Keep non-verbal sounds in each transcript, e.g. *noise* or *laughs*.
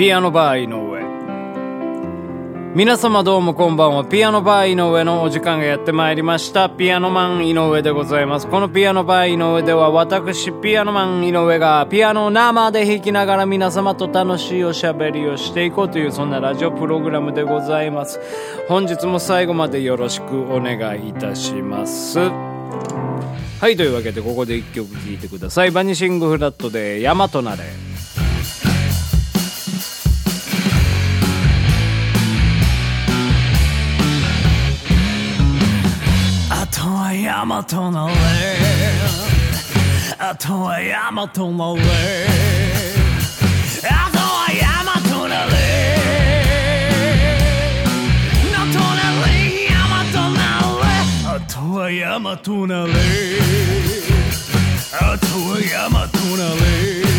ピアノバー井上。皆様どうもこんばんは。ピアノバー井上のお時間がやってまいりました。ピアノマン井上でございます。このピアノバー井上では私ピアノマン井上がピアノを生で弾きながら皆様と楽しいおしゃべりをしていこうというそんなラジオプログラムでございます。本日も最後までよろしくお願いいたします。はいというわけでここで1曲聴いてください。バニシングフラットで「山となれ」とは山となれあとは山となれあとは山となれなとなれ山となれあとは山となれあとは山となれ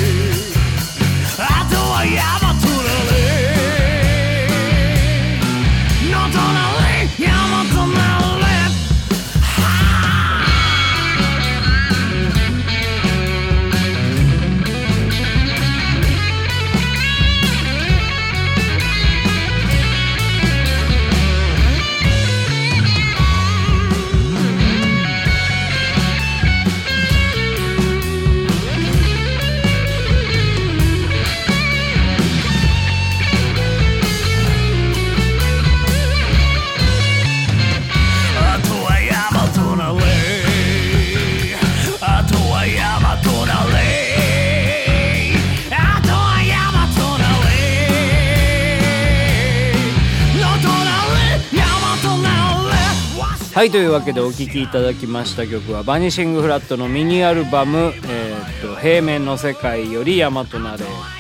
はいというわけでお聴きいただきました曲はバニシングフラットのミニアルバム「えーっと平面の世界より山となれ」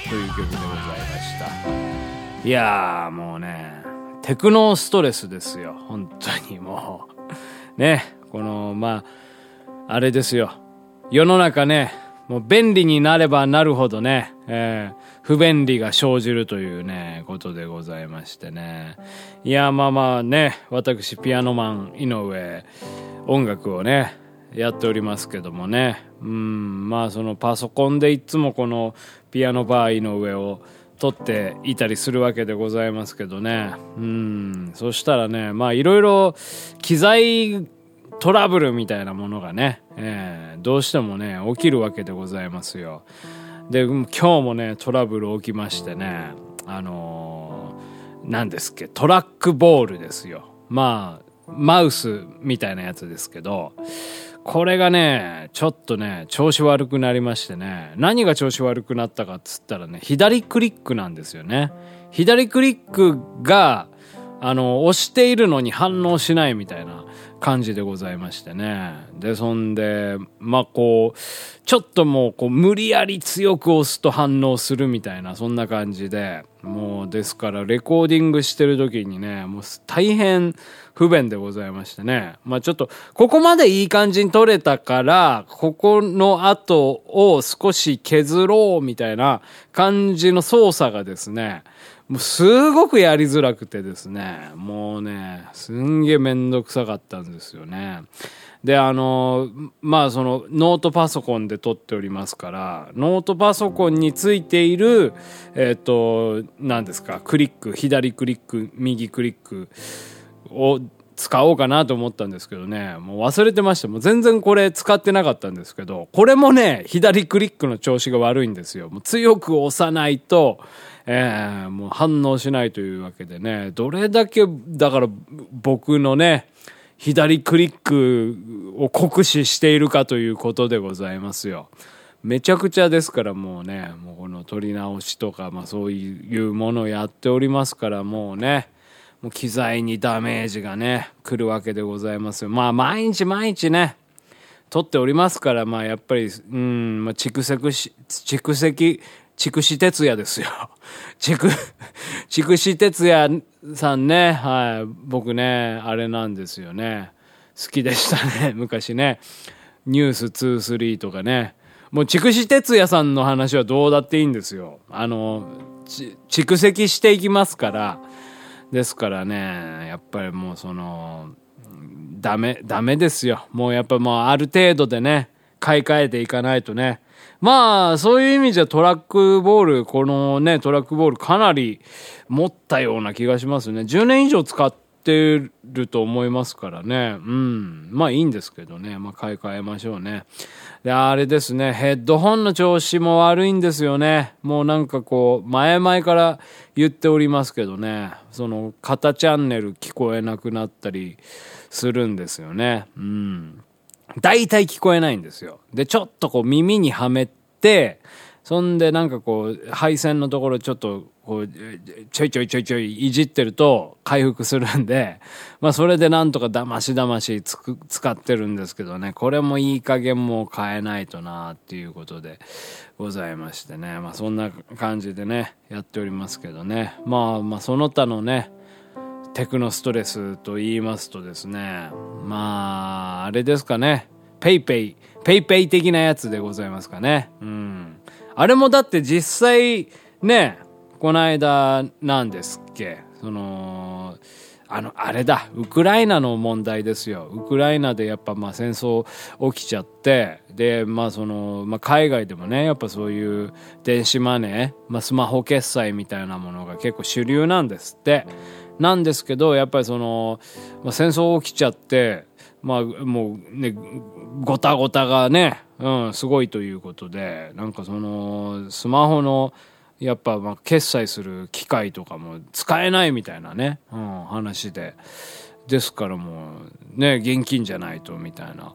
という曲でございました。いやーもうねテクノストレスですよ本当にもう。ねこのまああれですよ。世の中ねもう便利になればなるほどね、えー不便利が生じるというねことでございましてね。いやまあまあね私ピアノマン井上音楽をねやっておりますけどもね。うんまあそのパソコンでいつもこのピアノバー井上を撮っていたりするわけでございますけどね。うんそしたらねまあいろいろ機材トラブルみたいなものがね、えーどうしてもね起きるわけでございますよ。で今日もねトラブル起きましてねあのー何ですっけトラックボールですよ。まあマウスみたいなやつですけどこれがねちょっとね調子悪くなりましてね何が調子悪くなったかっつったらね左クリックなんですよね。左クリックがあの押しているのに反応しないみたいな。感じでございましてね。でそんでまあこうちょっともうこう無理やり強く押すと反応するみたいなそんな感じでもうですからレコーディングしてる時にねもう大変不便でございましてね。まあちょっとここまでいい感じに撮れたからここの後を少し削ろうみたいな感じの操作がですねもうすごくやりづらくてですね、もうね、すんげえめんどくさかったんですよね。で、あの、まあそのノートパソコンで撮っておりますから、ノートパソコンについている、えっ、と、何ですか、クリック、左クリック、右クリックを使おうかなと思ったんですけどね、もう忘れてました。もう全然これ使ってなかったんですけど、これもね、左クリックの調子が悪いんですよ。もう強く押さないと、えーもう反応しないというわけでね、どれだけ、だから僕のね、左クリックを酷使しているかということでございますよ。めちゃくちゃですからもうね、もうこの撮り直しとか、まあそういうものをやっておりますからもうね、もう機材にダメージがね、来るわけでございますよ。まあ毎日毎日ね、撮っておりますから、まあやっぱり、うん、まあ蓄積し、蓄積、筑紫哲也ですよ。*laughs* 筑、筑紫哲也さんね、はい、僕ね、あれなんですよね。好きでしたね、*laughs* 昔ね。ニュース23とかね。もう筑紫哲也さんの話はどうだっていいんですよ。あの、蓄積していきますから。ですからね、やっぱりもうその、ダメ、ダメですよ。もうやっぱもうある程度でね、買い替えていかないとね。まあ、そういう意味じゃトラックボール、このね、トラックボールかなり持ったような気がしますね。10年以上使ってると思いますからね。うん。まあいいんですけどね。まあ買い替えましょうね。で、あれですね。ヘッドホンの調子も悪いんですよね。もうなんかこう、前々から言っておりますけどね。その、肩チャンネル聞こえなくなったりするんですよね。うん。大体聞こえないんですよ。で、ちょっとこう耳にはめて、そんでなんかこう、配線のところちょっとこう、ちょいちょいちょいちょいいじってると回復するんで、まあそれでなんとかだましだましつく使ってるんですけどね、これもいい加減もう変えないとなっていうことでございましてね、まあそんな感じでね、やっておりますけどね、まあまあその他のね、テクノストレスと言いますとですね、まあ、あれですかね。 PayPay、PayPay 的なやつでございますかね。うん。あれもだって実際、ね、この間、なんですっけ、その、あの、あれだ、ウクライナの問題ですよ。ウクライナでやっぱまあ戦争起きちゃって、で、まあその、まあ海外でもね、やっぱそういう電子マネー、まあスマホ決済みたいなものが結構主流なんですって。なんですけどやっぱりその、まあ、戦争起きちゃってまあもうねごたごたがね、うん、すごいということでなんかそのスマホのやっぱまあ決済する機械とかも使えないみたいなね、うん、話で。ですからもうね現金じゃないとみたいな、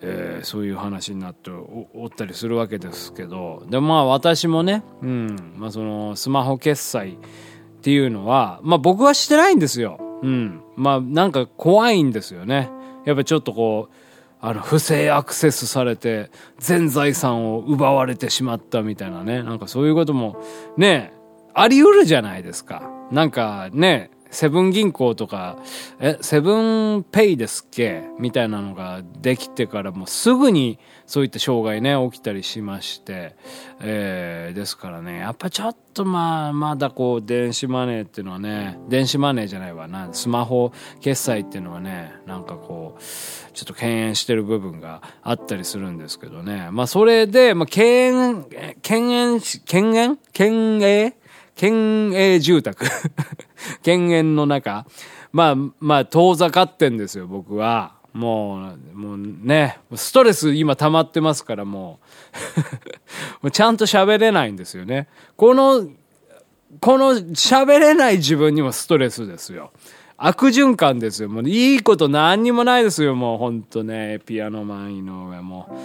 えー、そういう話になっておったりするわけですけどでまあ私もね、うんまあ、そのスマホ決済っていうのは、まあ僕はしてないんですよ。うん。まあなんか怖いんですよね。やっぱちょっとこう、あの、不正アクセスされて、全財産を奪われてしまったみたいなね。なんかそういうことも、ね、あり得るじゃないですか。なんかね、セブン銀行とか、え、セブンペイですっけ？みたいなのができてからもうすぐにそういった障害ね、起きたりしまして、えー、ですからね、やっぱちょっとまあ、まだこう、電子マネーっていうのはね、電子マネーじゃないわな、スマホ決済っていうのはね、なんかこう、ちょっと敬遠してる部分があったりするんですけどね。まあそれで、まあ敬遠、敬遠し、敬遠？敬遠？県営住宅 *laughs* 県営の中。まあ、まあ、遠ざかってんですよ、僕は。もう、もうね、ストレス今溜まってますからもう *laughs* もうちゃんと喋れないんですよね。この、この喋れない自分にもストレスですよ。悪循環ですよ。もういいこと何にもないですよ、もうほんとね。ピアノマン井上も。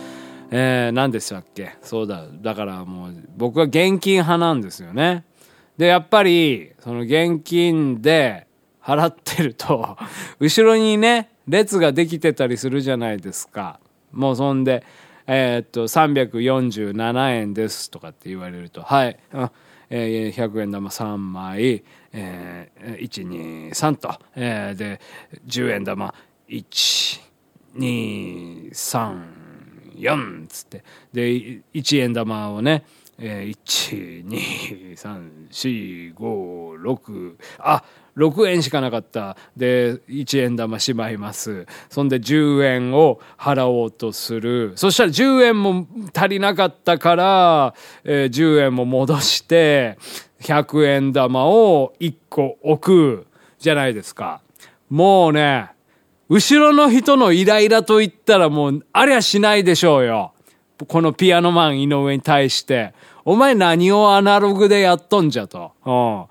えー、何でしたっけ？そうだ。だからもう僕は現金派なんですよね。で、やっぱり、その現金で払ってると、*laughs* 後ろにね、列ができてたりするじゃないですか。もうそんで、えー、っと、347円ですとかって言われると、はい、えー、100円玉3枚、えー、1、2、3と、えー、で、10円玉1、2、3、4っつって、で、1円玉をね、えー、12345あ6円しかなかった。で1円玉しまいます。そんで10円を払おうとする。そしたら10円も足りなかったから、えー、10円も戻して100円玉を1個置く。じゃないですか。もうね後ろの人のイライラと言ったらもうありゃしないでしょうよ。このピアノマン井上に対して、お前何をアナログでやっとんじゃと。うん。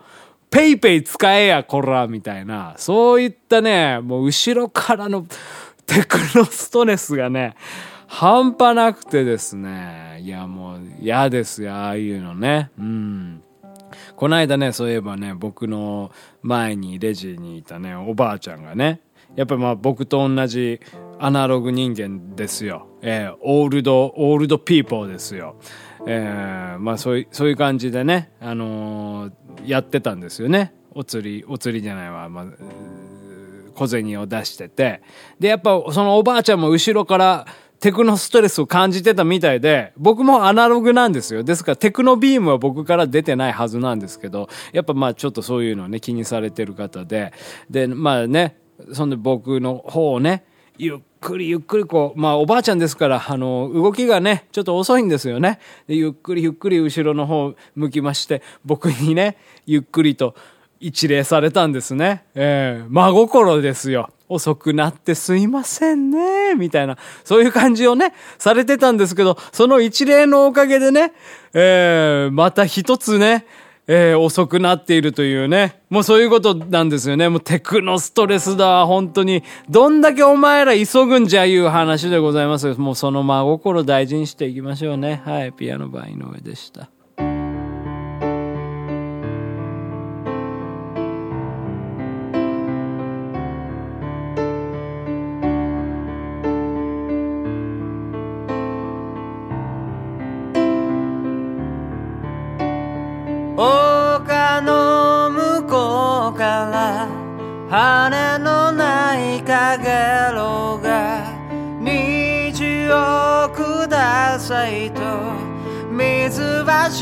ペイペイ使えや、こら、みたいな。そういったね、もう後ろからのテクノストレスがね、半端なくてですね。いや、もう嫌ですよ、ああいうのね。うん。この間ね、そういえばね、僕の前にレジにいたね、おばあちゃんがね、やっぱまあ僕と同じアナログ人間ですよ。えー、 old、old people ですよ。えー、まあそういう、そういう感じでね、あのー、やってたんですよね。お釣り、お釣りじゃないわ、まあ、小銭を出してて。で、やっぱそのおばあちゃんも後ろからテクノストレスを感じてたみたいで、僕もアナログなんですよ。ですからテクノビームは僕から出てないはずなんですけど、やっぱまあちょっとそういうのね、気にされてる方で。で、まあね、そんで僕の方をね、ゆっくりゆっくりこう、まあおばあちゃんですから、あの、動きがね、ちょっと遅いんですよね。でゆっくりゆっくり後ろの方向きまして、僕にね、ゆっくりと一礼されたんですね。ええー、真心ですよ。遅くなってすいませんね、みたいな、そういう感じをね、されてたんですけど、その一例のおかげでね、えー、また一つね、えー、遅くなっているというね。もうそういうことなんですよね。もうテクノストレスだ。本当に。どんだけお前ら急ぐんじゃいう話でございます。もうその真心大事にしていきましょうね。はい。ピアノバイの上でした。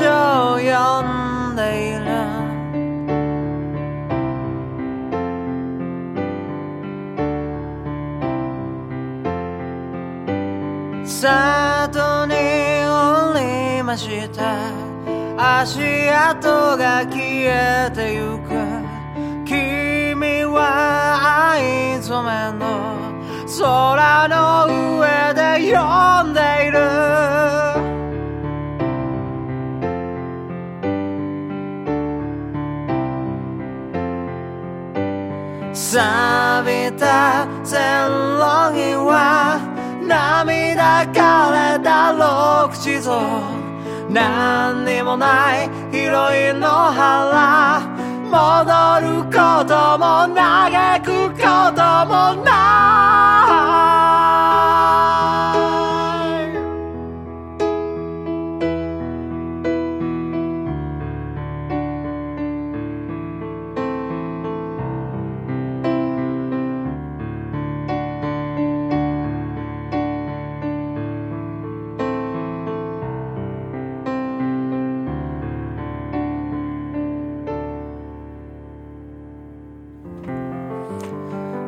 水橋を呼んでいる。里に降りました。足跡が消えてゆく。君は藍染めの空の上で呼んでいる。錆びた線路には涙枯れた六地蔵何にもない広いの腹戻ることも嘆くこともない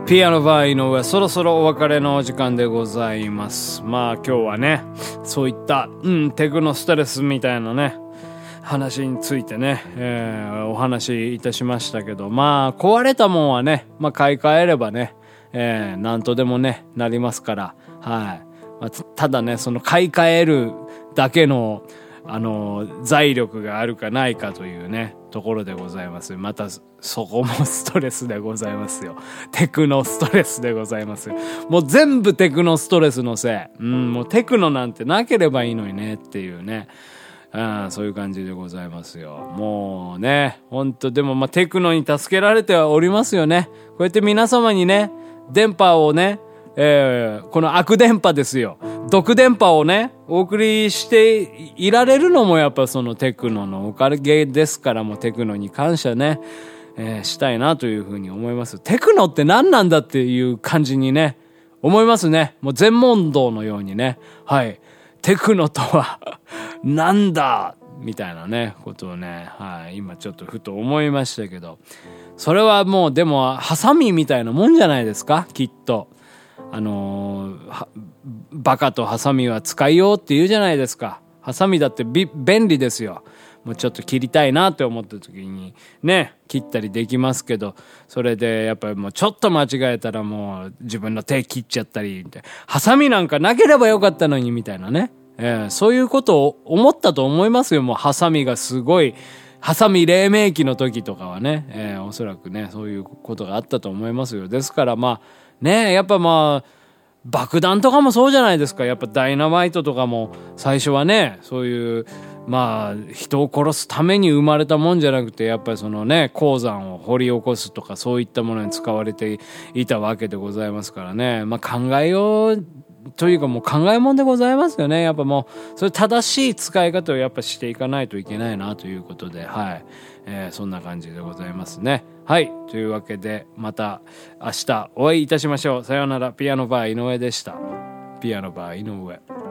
ピアノバー井上、そろそろお別れのお時間でございます。まあ今日はね、そういった、うん、テクノストレスみたいなね、話についてね、えー、お話しいたしましたけど、まあ壊れたもんはね、まあ買い替えればね、えー、なんとでもね、なりますから、はい。まあ、ただね、その買い替えるだけの、あの、財力があるかないかというね、ところでございます。また、そこもストレスでございますよ。テクノストレスでございます。もう全部テクノストレスのせい。うん、もうテクノなんてなければいいのにねっていうね。うん、そういう感じでございますよ。もうね、ほんと、でもまあテクノに助けられてはおりますよね。こうやって皆様にね、電波をね、えー、この悪電波ですよ。毒電波をね、お送りしていられるのもやっぱそのテクノのおかげですからもうテクノに感謝ね、えー、したいなというふうに思います。テクノって何なんだっていう感じにね、思いますね。もう全問答のようにね。はい。テクノとは *laughs* なんだみたいなね、ことをね、はい。今ちょっとふと思いましたけど。それはもうでも、ハサミみたいなもんじゃないですか？きっと。あのー、バカとハサミは使いようって言うじゃないですか。ハサミだって便利ですよ。もうちょっと切りたいなって思った時にね、切ったりできますけど、それでやっぱりもうちょっと間違えたらもう自分の手切っちゃったり、ハサミなんかなければよかったのにみたいなね。えー、そういうことを思ったと思いますよ。もうハサミがすごい、ハサミ黎明期の時とかはね、えー、おそらくね、そういうことがあったと思いますよ。ですからまあ、ねやっぱまあ、爆弾とかもそうじゃないですか。やっぱダイナマイトとかも最初はね、そういう、まあ、人を殺すために生まれたもんじゃなくて、やっぱりそのね、鉱山を掘り起こすとかそういったものに使われていたわけでございますからね。まあ考えようというかもう考えもんでございますよね。やっぱもう、それ正しい使い方をやっぱしていかないといけないなということで、はい。えー、そんな感じでございますね。はい。というわけで、また明日お会いいたしましょう。さようなら。ピアノバー井上でした。ピアノバー井上。